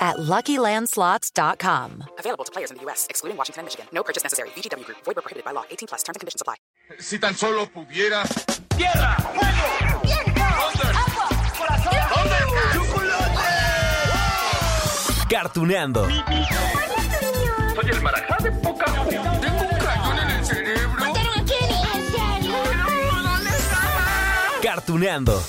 at LuckyLandSlots.com. Available to players in the U.S., excluding Washington and Michigan. No purchase necessary. VGW Group. Void where prohibited by law. 18 plus. Terms and conditions apply. Si tan solo pudiera. ¡Tierra! ¡Fuego! ¡Viento! ¡Agua! ¡Corazón! Cartuneando. Soy el marajá de poca Tengo un cañón en el cerebro. ¿Mataron a Kenny? ¿En serio? Cartuneando.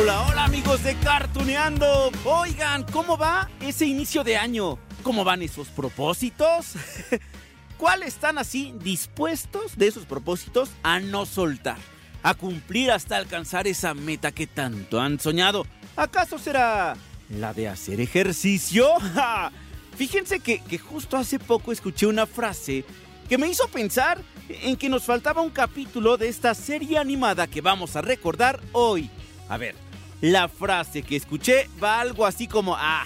Hola, hola amigos de Cartuneando. Oigan, ¿cómo va ese inicio de año? ¿Cómo van esos propósitos? ¿Cuáles están así dispuestos de esos propósitos a no soltar? A cumplir hasta alcanzar esa meta que tanto han soñado. ¿Acaso será la de hacer ejercicio? ¡Ja! Fíjense que, que justo hace poco escuché una frase que me hizo pensar en que nos faltaba un capítulo de esta serie animada que vamos a recordar hoy. A ver, la frase que escuché va algo así como, ah,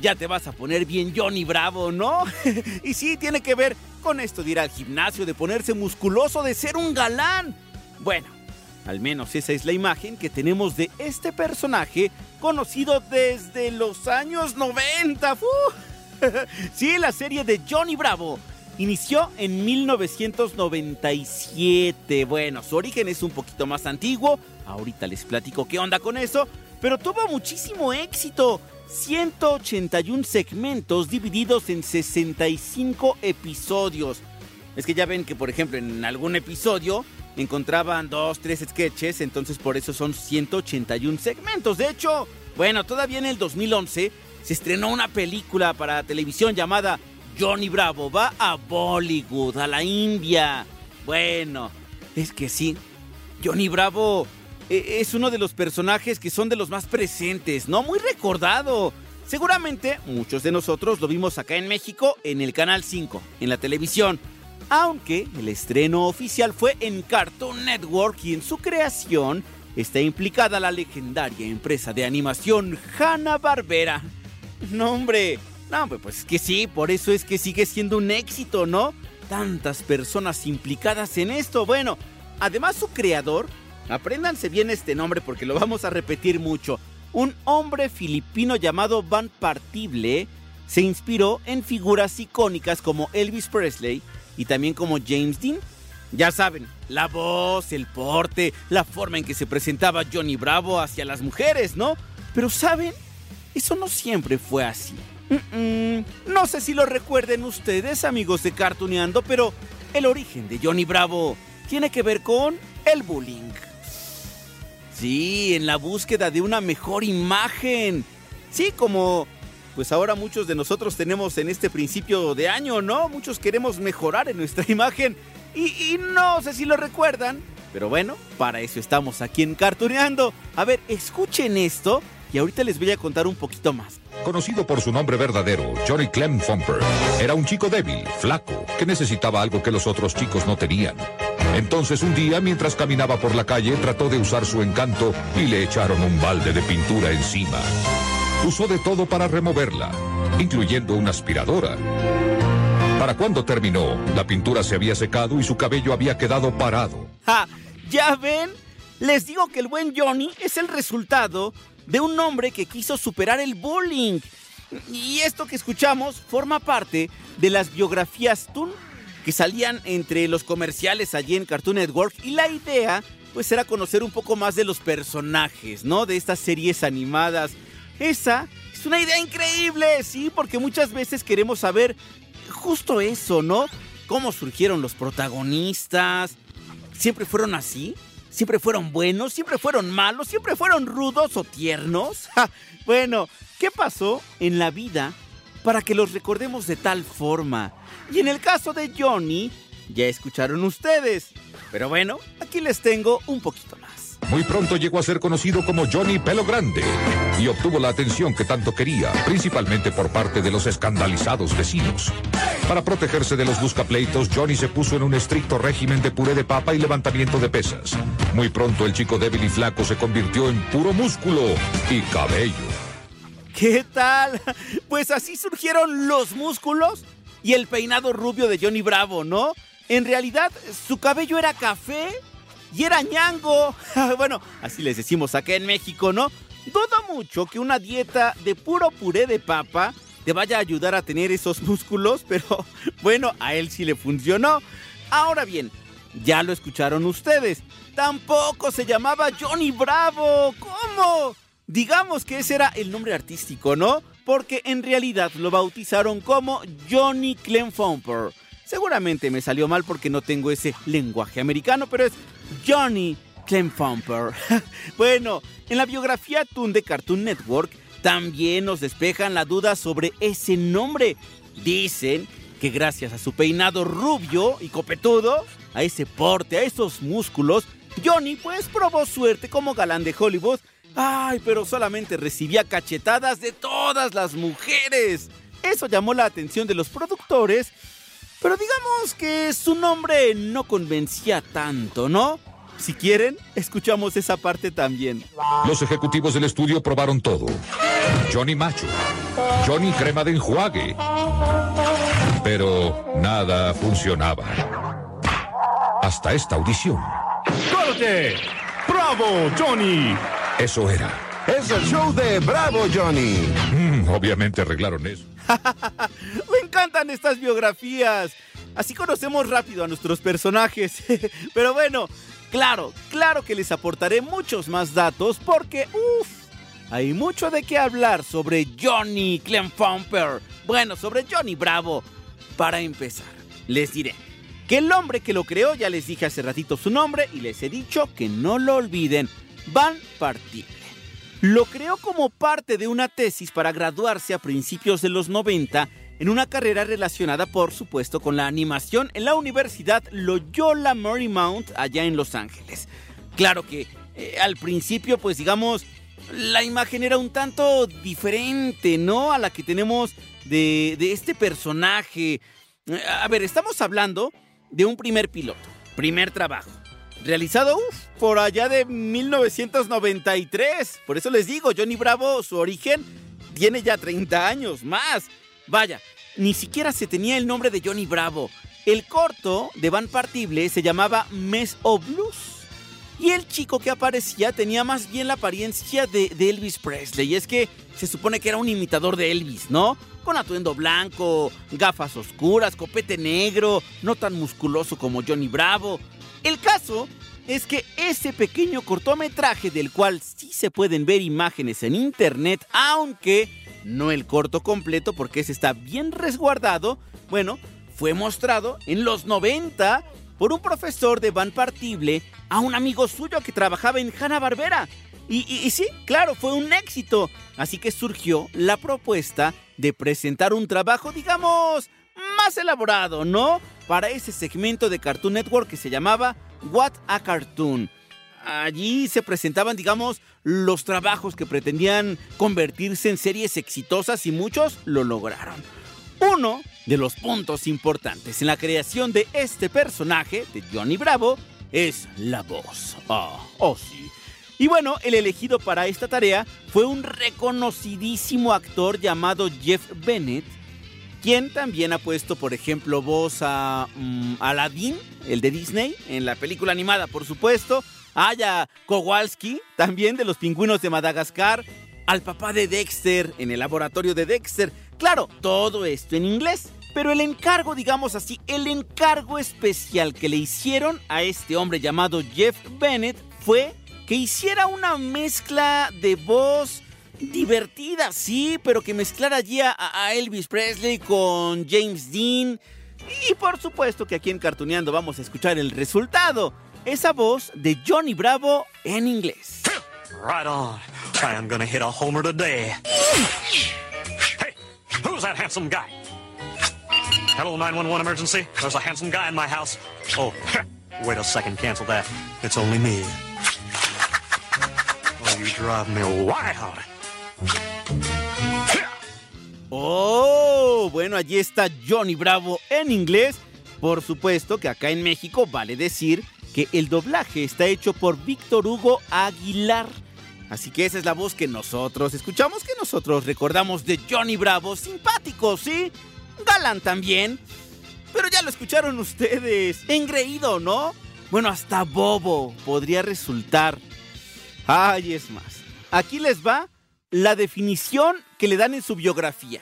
ya te vas a poner bien Johnny Bravo, ¿no? y sí, tiene que ver con esto de ir al gimnasio, de ponerse musculoso, de ser un galán. Bueno, al menos esa es la imagen que tenemos de este personaje conocido desde los años 90. ¡Fu! sí, la serie de Johnny Bravo inició en 1997. Bueno, su origen es un poquito más antiguo. Ahorita les platico qué onda con eso. Pero tuvo muchísimo éxito. 181 segmentos divididos en 65 episodios. Es que ya ven que, por ejemplo, en algún episodio encontraban dos, tres sketches, entonces por eso son 181 segmentos. De hecho, bueno, todavía en el 2011 se estrenó una película para televisión llamada Johnny Bravo va a Bollywood, a la India. Bueno, es que sí, Johnny Bravo es uno de los personajes que son de los más presentes, ¿no? Muy recordado. Seguramente muchos de nosotros lo vimos acá en México en el Canal 5, en la televisión. Aunque el estreno oficial fue en Cartoon Network y en su creación está implicada la legendaria empresa de animación Hanna-Barbera. No, hombre, no, pues es que sí, por eso es que sigue siendo un éxito, ¿no? Tantas personas implicadas en esto. Bueno, además su creador, apréndanse bien este nombre porque lo vamos a repetir mucho. Un hombre filipino llamado Van Partible se inspiró en figuras icónicas como Elvis Presley y también como James Dean. Ya saben, la voz, el porte, la forma en que se presentaba Johnny Bravo hacia las mujeres, ¿no? Pero saben, eso no siempre fue así. No sé si lo recuerden ustedes, amigos de Cartuneando, pero el origen de Johnny Bravo tiene que ver con el bullying. Sí, en la búsqueda de una mejor imagen. Sí, como pues ahora muchos de nosotros tenemos en este principio de año, ¿no? Muchos queremos mejorar en nuestra imagen. Y, no sé si lo recuerdan, pero bueno, para eso estamos aquí en Cartuneando. A ver, escuchen esto y ahorita les voy a contar un poquito más. Conocido por su nombre verdadero, Johnny Clem Thumper, era un chico débil, flaco, que necesitaba algo que los otros chicos no tenían. Entonces un día, mientras caminaba por la calle, trató de usar su encanto y le echaron un balde de pintura encima. Usó de todo para removerla, incluyendo una aspiradora. Para cuando terminó, la pintura se había secado y su cabello había quedado parado. ¡Ja! ¿Ya ven? Les digo que el buen Johnny es el resultado de un hombre que quiso superar el bullying. Y esto que escuchamos forma parte de las biografías Toon que salían entre los comerciales allí en Cartoon Network y la idea pues era conocer un poco más de los personajes, ¿no? De estas series animadas. Esa es una idea increíble, sí, porque muchas veces queremos saber justo eso, ¿no? Cómo surgieron los protagonistas. ¿Siempre fueron así? ¿Siempre fueron buenos? ¿Siempre fueron malos? ¿Siempre fueron rudos o tiernos? Bueno, ¿qué pasó en la vida para que los recordemos de tal forma? Y en el caso de Johnny, ya escucharon ustedes. Pero bueno, aquí les tengo un poquito más. Muy pronto llegó a ser conocido como Johnny Pelo Grande y obtuvo la atención que tanto quería, principalmente por parte de los escandalizados vecinos. Para protegerse de los buscapleitos, Johnny se puso en un estricto régimen de puré de papa y levantamiento de pesas. Muy pronto el chico débil y flaco se convirtió en puro músculo y cabello. ¿Qué tal? Pues así surgieron los músculos y el peinado rubio de Johnny Bravo, ¿no? En realidad, su cabello era café y era ñango. bueno, así les decimos acá en México, ¿no? Dudo mucho que una dieta de puro puré de papa te vaya a ayudar a tener esos músculos, pero bueno, a él sí le funcionó. Ahora bien, ya lo escucharon ustedes. Tampoco se llamaba Johnny Bravo. ¿Cómo? Digamos que ese era el nombre artístico, ¿no? Porque en realidad lo bautizaron como Johnny Clemfumper. Seguramente me salió mal porque no tengo ese lenguaje americano, pero es Johnny Clemfumper. bueno, en la biografía Toon de Cartoon Network también nos despejan la duda sobre ese nombre. Dicen que gracias a su peinado rubio y copetudo, a ese porte, a esos músculos, Johnny pues probó suerte como galán de Hollywood. Ay, pero solamente recibía cachetadas de todas las mujeres. Eso llamó la atención de los productores, pero digamos que su nombre no convencía tanto, ¿no? Si quieren, escuchamos esa parte también. Los ejecutivos del estudio probaron todo. Johnny Macho, Johnny Crema de Enjuague. Pero nada funcionaba. Hasta esta audición. ¡Corte! ¡Bravo, Johnny! Eso era. Es el show de Bravo Johnny. Mm, obviamente arreglaron eso. Me encantan estas biografías. Así conocemos rápido a nuestros personajes. Pero bueno, claro, claro que les aportaré muchos más datos porque, uff, hay mucho de qué hablar sobre Johnny Clemfumper. Bueno, sobre Johnny Bravo. Para empezar, les diré que el hombre que lo creó, ya les dije hace ratito su nombre y les he dicho que no lo olviden, Van Partible. Lo creó como parte de una tesis para graduarse a principios de los 90 en una carrera relacionada por supuesto con la animación en la Universidad Loyola Marymount allá en Los Ángeles. Claro que eh, al principio pues digamos la imagen era un tanto diferente, ¿no? A la que tenemos de, de este personaje. Eh, A ver, estamos hablando de un primer piloto, primer trabajo. Realizado por allá de 1993. Por eso les digo, Johnny Bravo, su origen tiene ya 30 años más. Vaya, ni siquiera se tenía el nombre de Johnny Bravo. El corto de Van Partible se llamaba Mes o Blues. Y el chico que aparecía tenía más bien la apariencia de Elvis Presley. Y es que se supone que era un imitador de Elvis, ¿no? Con atuendo blanco, gafas oscuras, copete negro, no tan musculoso como Johnny Bravo. El caso es que ese pequeño cortometraje del cual sí se pueden ver imágenes en internet, aunque no el corto completo porque ese está bien resguardado, bueno, fue mostrado en los 90 por un profesor de Van Partible a un amigo suyo que trabajaba en Hanna-Barbera. Y, y- y sí, claro, fue un éxito. Así que surgió la propuesta de presentar un trabajo, digamos, más elaborado, ¿no? Para ese segmento de Cartoon Network que se llamaba What a Cartoon. Allí se presentaban, digamos, los trabajos que pretendían convertirse en series exitosas y muchos lo lograron. Uno de los puntos importantes en la creación de este personaje, de Johnny Bravo, es la voz. Ah, oh sí. Y bueno, el elegido para esta tarea fue un reconocidísimo actor llamado Jeff Bennett, quien también ha puesto, por ejemplo, voz a mm, Aladdin, el de Disney, en la película animada, por supuesto. Hay a Kowalski, también de los pingüinos de Madagascar. Al papá de Dexter, en el laboratorio de Dexter. Claro, todo esto en inglés. Pero el encargo, digamos así, el encargo especial que le hicieron a este hombre llamado Jeff Bennett fue que hiciera una mezcla de voz divertida, sí, pero que mezclara allí a, a Elvis Presley con James Dean. Y por supuesto que aquí en Cartuneando vamos a escuchar el resultado. Esa voz de Johnny Bravo en inglés. Right on. I am gonna hit a homer today. Hey, who's that handsome guy? Hello, 911 emergency. There's a handsome guy in my house. Oh, wait a second, cancel that. It's only me. You drive me wild. Oh, bueno, allí está Johnny Bravo en inglés. Por supuesto que acá en México vale decir que el doblaje está hecho por Víctor Hugo Aguilar. Así que esa es la voz que nosotros escuchamos, que nosotros recordamos de Johnny Bravo. Simpático, ¿sí? Galán también. Pero ya lo escucharon ustedes. Engreído, ¿no? Bueno, hasta bobo podría resultar. Ay, es más. Aquí les va la definición que le dan en su biografía.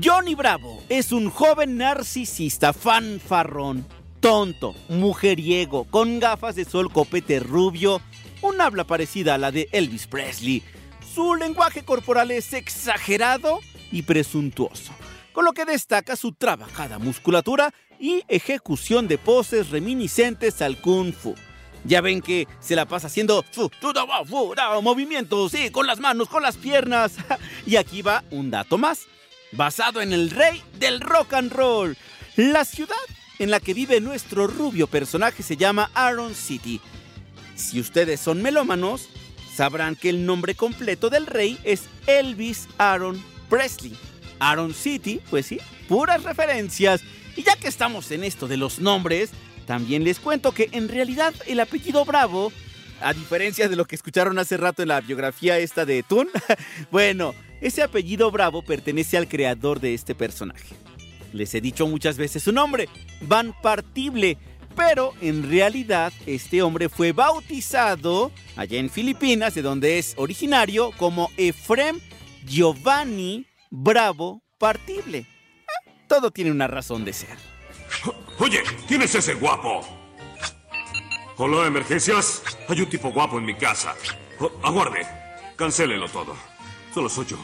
Johnny Bravo es un joven narcisista fanfarrón, tonto, mujeriego, con gafas de sol copete rubio, un habla parecida a la de Elvis Presley. Su lenguaje corporal es exagerado y presuntuoso, con lo que destaca su trabajada musculatura y ejecución de poses reminiscentes al kung fu. Ya ven que se la pasa haciendo movimientos, sí, con las manos, con las piernas. y aquí va un dato más, basado en el rey del rock and roll. La ciudad en la que vive nuestro rubio personaje se llama Aaron City. Si ustedes son melómanos, sabrán que el nombre completo del rey es Elvis Aaron Presley. Aaron City, pues sí, puras referencias. Y ya que estamos en esto de los nombres, también les cuento que en realidad el apellido Bravo, a diferencia de lo que escucharon hace rato en la biografía esta de Toon, bueno, ese apellido Bravo pertenece al creador de este personaje. Les he dicho muchas veces su nombre, Van Partible, pero en realidad este hombre fue bautizado allá en Filipinas, de donde es originario, como Efrem Giovanni Bravo Partible. Ah, Todo tiene una razón de ser. Oye, ¿quién es ese guapo? Hola, emergencias. Hay un tipo guapo en mi casa. Oh, aguarde. Cancélelo todo. Solo soy yo.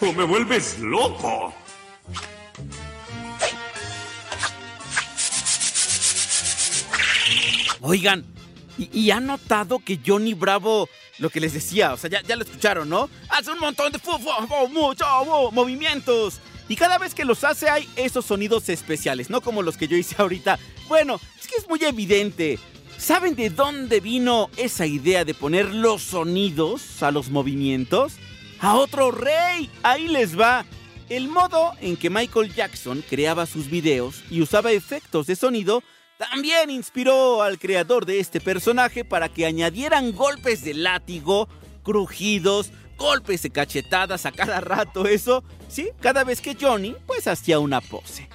¡O me vuelves loco! Oigan, ¿y, y han notado que Johnny Bravo, lo que les decía, o sea, ya, ya lo escucharon, ¿no? Hace un montón de mucho, movimientos. Y cada vez que los hace hay esos sonidos especiales, no como los que yo hice ahorita. Bueno, es que es muy evidente. ¿Saben de dónde vino esa idea de poner los sonidos a los movimientos? A otro rey. Ahí les va. El modo en que Michael Jackson creaba sus videos y usaba efectos de sonido también inspiró al creador de este personaje para que añadieran golpes de látigo, crujidos, golpes de cachetadas a cada rato, eso, sí, cada vez que Johnny pues hacía una pose.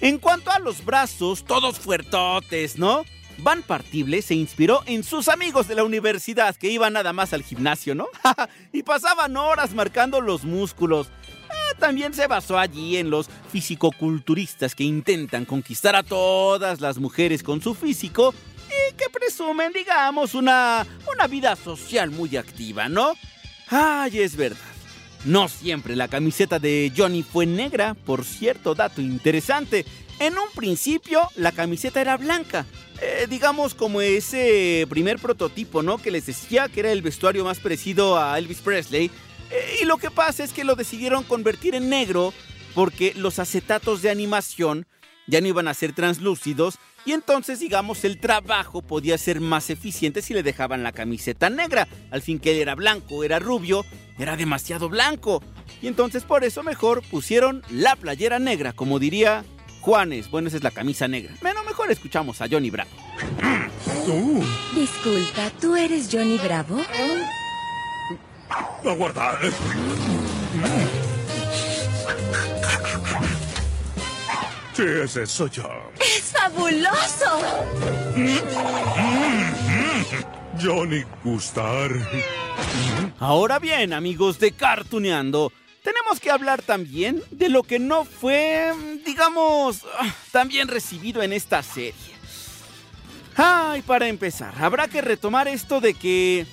En cuanto a los brazos, todos fuertotes, ¿no? Van Partible se inspiró en sus amigos de la universidad que iban nada más al gimnasio, ¿no? y pasaban horas marcando los músculos. Ah, también se basó allí en los fisicoculturistas que intentan conquistar a todas las mujeres con su físico y que presumen, digamos, una, una vida social muy activa, ¿no? Ay, es verdad. No siempre la camiseta de Johnny fue negra, por cierto dato interesante. En un principio la camiseta era blanca, eh, digamos como ese primer prototipo, ¿no? Que les decía que era el vestuario más parecido a Elvis Presley. Eh, y lo que pasa es que lo decidieron convertir en negro porque los acetatos de animación ya no iban a ser translúcidos y entonces digamos el trabajo podía ser más eficiente si le dejaban la camiseta negra. Al fin que él era blanco, era rubio, era demasiado blanco. Y entonces por eso mejor pusieron la playera negra, como diría Juanes. Bueno, esa es la camisa negra. Bueno, mejor escuchamos a Johnny Bravo. Disculpa, ¿tú eres Johnny Bravo? Aguarda. Sí, ese soy yo. ¡Es fabuloso! Johnny Gustar. Ahora bien, amigos de Cartuneando, tenemos que hablar también de lo que no fue, digamos, ah, tan bien recibido en esta serie. Ay, para empezar, habrá que retomar esto de que,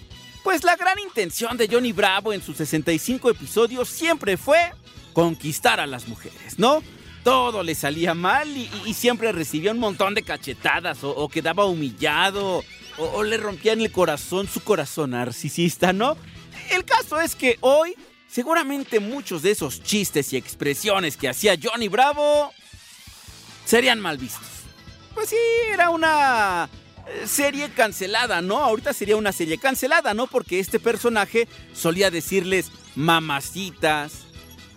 pues la gran intención de Johnny Bravo en sus 65 episodios siempre fue conquistar a las mujeres, ¿no? Todo le salía mal y, siempre recibía un montón de cachetadas o, o quedaba humillado o, o le rompían el corazón su corazón narcisista, ¿no? El caso es que hoy seguramente muchos de esos chistes y expresiones que hacía Johnny Bravo serían mal vistos. Pues sí, era una eh, serie cancelada, ¿no? Ahorita sería una serie cancelada, ¿no? Porque este personaje solía decirles mamacitas,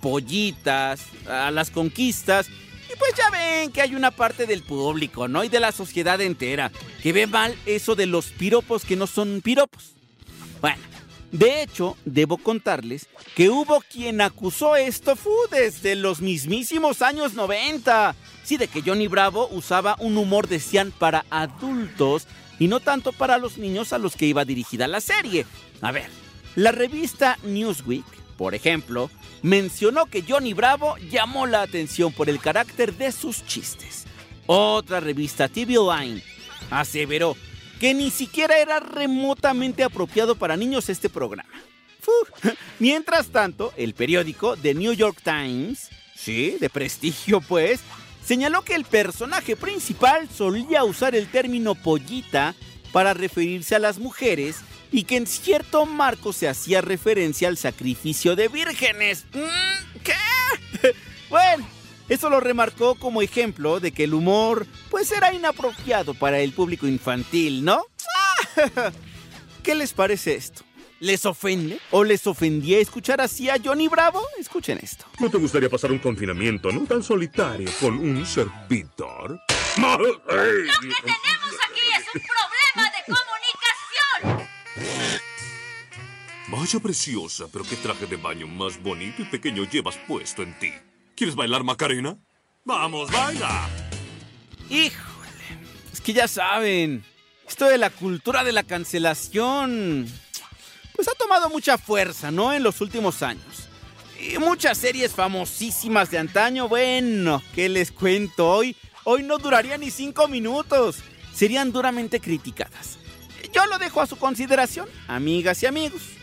pollitas, a las conquistas. Y pues ya ven que hay una parte del público, ¿no? Y de la sociedad entera que ve mal eso de los piropos que no son piropos. Bueno, de hecho, debo contarles que hubo quien acusó esto fu, desde los mismísimos años 90. Sí, de que Johnny Bravo usaba un humor decían para adultos y no tanto para los niños a los que iba dirigida la serie. A ver, la revista Newsweek, por ejemplo, mencionó que Johnny Bravo llamó la atención por el carácter de sus chistes. Otra revista TV Line aseveró que ni siquiera era remotamente apropiado para niños este programa. Mientras tanto, el periódico The New York Times, sí, de prestigio pues, señaló que el personaje principal solía usar el término pollita para referirse a las mujeres y que en cierto marco se hacía referencia al sacrificio de vírgenes. Mm, ¿Qué? Bueno, eso lo remarcó como ejemplo de que el humor pues era inapropiado para el público infantil, ¿no? ¿Qué les parece esto? ¿Les ofende? ¿O les ofendía escuchar así a Johnny Bravo? Escuchen esto. ¿No te gustaría pasar un confinamiento no tan solitario con un servidor? ¡Lo que tenemos aquí es un problema Vaya preciosa, pero qué traje de baño más bonito y pequeño llevas puesto en ti. ¿Quieres bailar Macarena? ¡Vamos, baila! Híjole, es que ya saben, esto de la cultura de la cancelación, pues ha tomado mucha fuerza, ¿no? En los últimos años. Y muchas series famosísimas de antaño, bueno, ¿qué les cuento hoy? Hoy no duraría ni cinco minutos. Serían duramente criticadas. Yo lo dejo a su consideración, amigas y amigos.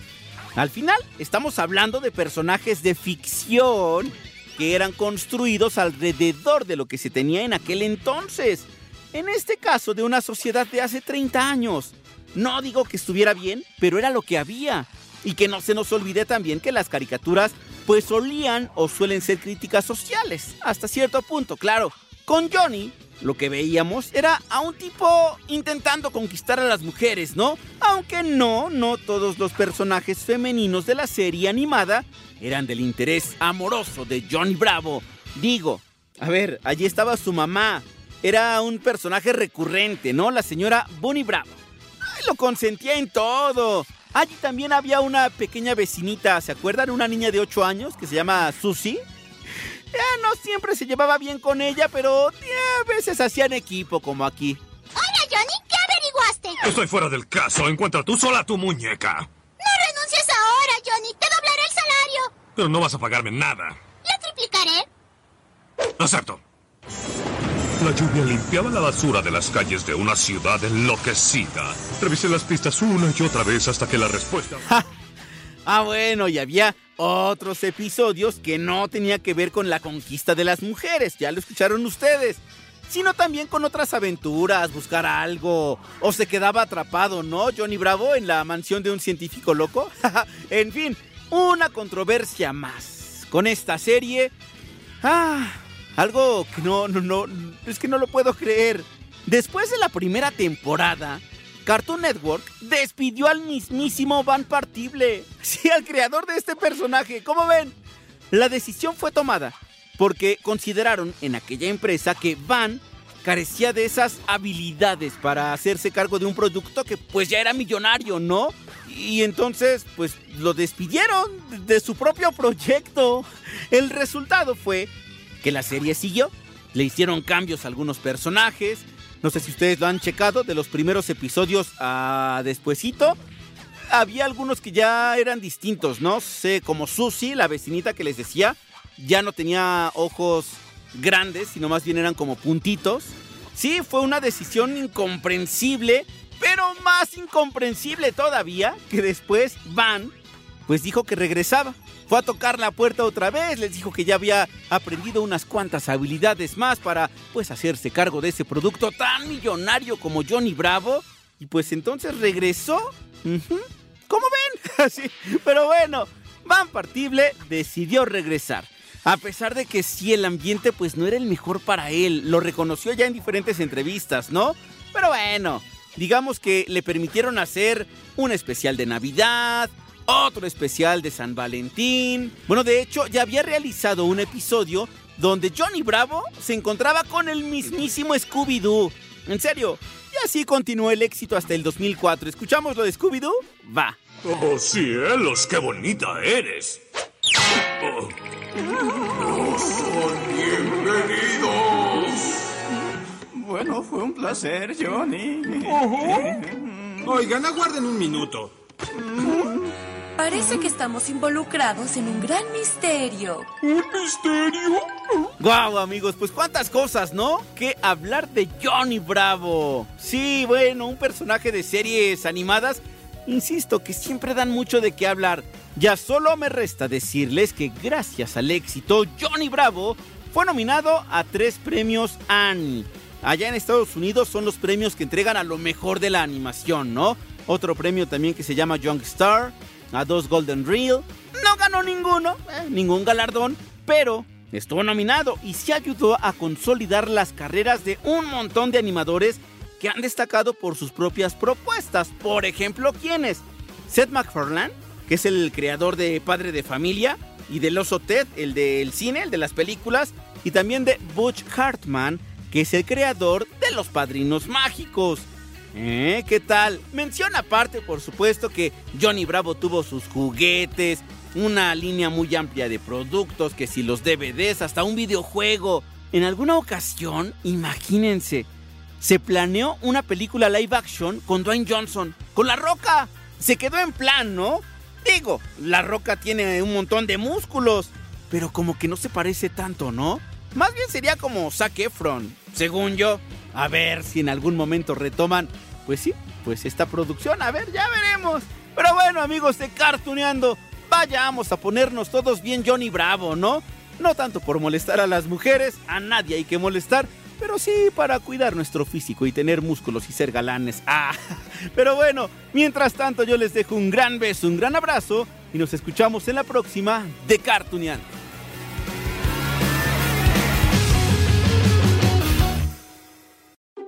Al final, estamos hablando de personajes de ficción que eran construidos alrededor de lo que se tenía en aquel entonces. En este caso, de una sociedad de hace 30 años. No digo que estuviera bien, pero era lo que había. Y que no se nos olvide también que las caricaturas pues solían o suelen ser críticas sociales, hasta cierto punto, claro. Con Johnny, lo que veíamos era a un tipo intentando conquistar a las mujeres, ¿no? Aunque no, no todos los personajes femeninos de la serie animada eran del interés amoroso de Johnny Bravo. Digo, a ver, allí estaba su mamá. Era un personaje recurrente, ¿no? La señora Bonnie Bravo. Ay, lo consentía en todo. Allí también había una pequeña vecinita, ¿se acuerdan? Una niña de 8 años que se llama Susie. Ya no siempre se llevaba bien con ella, pero a veces hacían equipo como aquí. Hola, Johnny, ¿qué averiguaste? Estoy fuera del caso. Encuentra tú sola tu muñeca. No renuncies ahora, Johnny. Te doblaré el salario. Pero no vas a pagarme nada. Lo triplicaré. Acepto. La lluvia limpiaba la basura de las calles de una ciudad enloquecida. Revisé las pistas una y otra vez hasta que la respuesta... Ah, bueno, y había otros episodios que no tenía que ver con la conquista de las mujeres, ya lo escucharon ustedes, sino también con otras aventuras, buscar algo, o se quedaba atrapado, ¿no? Johnny Bravo en la mansión de un científico loco. en fin, una controversia más. Con esta serie, ah, algo que no, no, no, es que no lo puedo creer. Después de la primera temporada, Cartoon Network despidió al mismísimo Van Partible. Sí, al creador de este personaje. ¿Cómo ven? La decisión fue tomada porque consideraron en aquella empresa que Van carecía de esas habilidades para hacerse cargo de un producto que pues ya era millonario, ¿no? Y entonces pues lo despidieron de su propio proyecto. El resultado fue que la serie siguió. Le hicieron cambios a algunos personajes, no sé si ustedes lo han checado, de los primeros episodios a despuesito. Había algunos que ya eran distintos, ¿no? Sé, como Susie, la vecinita que les decía, ya no tenía ojos grandes, sino más bien eran como puntitos. Sí, fue una decisión incomprensible, pero más incomprensible todavía que después Van, pues dijo que regresaba. Fue a tocar la puerta otra vez, les dijo que ya había aprendido unas cuantas habilidades más para pues hacerse cargo de ese producto tan millonario como Johnny Bravo. Y pues entonces regresó. ¿Cómo ven? Así. Pero bueno, Van Partible decidió regresar. A pesar de que sí el ambiente pues no era el mejor para él, lo reconoció ya en diferentes entrevistas, ¿no? Pero bueno, Digamos que le permitieron hacer un especial de Navidad, otro especial de San Valentín. Bueno, de hecho, ya había realizado un episodio donde Johnny Bravo se encontraba con el mismísimo Scooby-Doo. En serio. Y así continuó el éxito hasta el 2004. ¿Escuchamos lo de Scooby-Doo? Va. Oh, cielos, qué bonita eres. Oh. bienvenidos. Bueno, fue un placer, Johnny. Oigan, aguarden un minuto. Parece que estamos involucrados en un gran misterio. ¿Un misterio? Guau, amigos, pues cuántas cosas, ¿no? Que hablar de Johnny Bravo. Sí, bueno, un personaje de series animadas, insisto, que siempre dan mucho de qué hablar. Ya solo me resta decirles que gracias al éxito, Johnny Bravo fue nominado a tres premios Annie. Allá en Estados Unidos son los premios que entregan a lo mejor de la animación, ¿no? Otro premio también que se llama Young Star, a dos Golden Reel. No ganó ninguno, eh, ningún galardón, pero estuvo nominado y se ayudó a consolidar las carreras de un montón de animadores que han destacado por sus propias propuestas. Por ejemplo, ¿quiénes? Seth MacFarlane, que es el creador de Padre de Familia, y del Oso Ted, el del cine, el de las películas, y también de Butch Hartman, que es el creador de Los Padrinos Mágicos. ¿Eh? ¿Qué tal? Menciona aparte, por supuesto, que Johnny Bravo tuvo sus juguetes, una línea muy amplia de productos, que si los DVDs, hasta un videojuego. En alguna ocasión, imagínense, se planeó una película live action con Dwayne Johnson, con La Roca. Se quedó en plan, ¿no? Digo, La Roca tiene un montón de músculos, pero como que no se parece tanto, ¿no? Más bien sería como Zac Efron, según yo. A ver si en algún momento retoman, pues sí, pues esta producción, a ver, ya veremos. Pero bueno, amigos de Cartuneando, vayamos a ponernos todos bien Johnny Bravo, ¿no? No tanto por molestar a las mujeres, a nadie hay que molestar, pero sí para cuidar nuestro físico y tener músculos y ser galanes. Ah, pero bueno, mientras tanto yo les dejo un gran beso, un gran abrazo y nos escuchamos en la próxima de Cartuneando.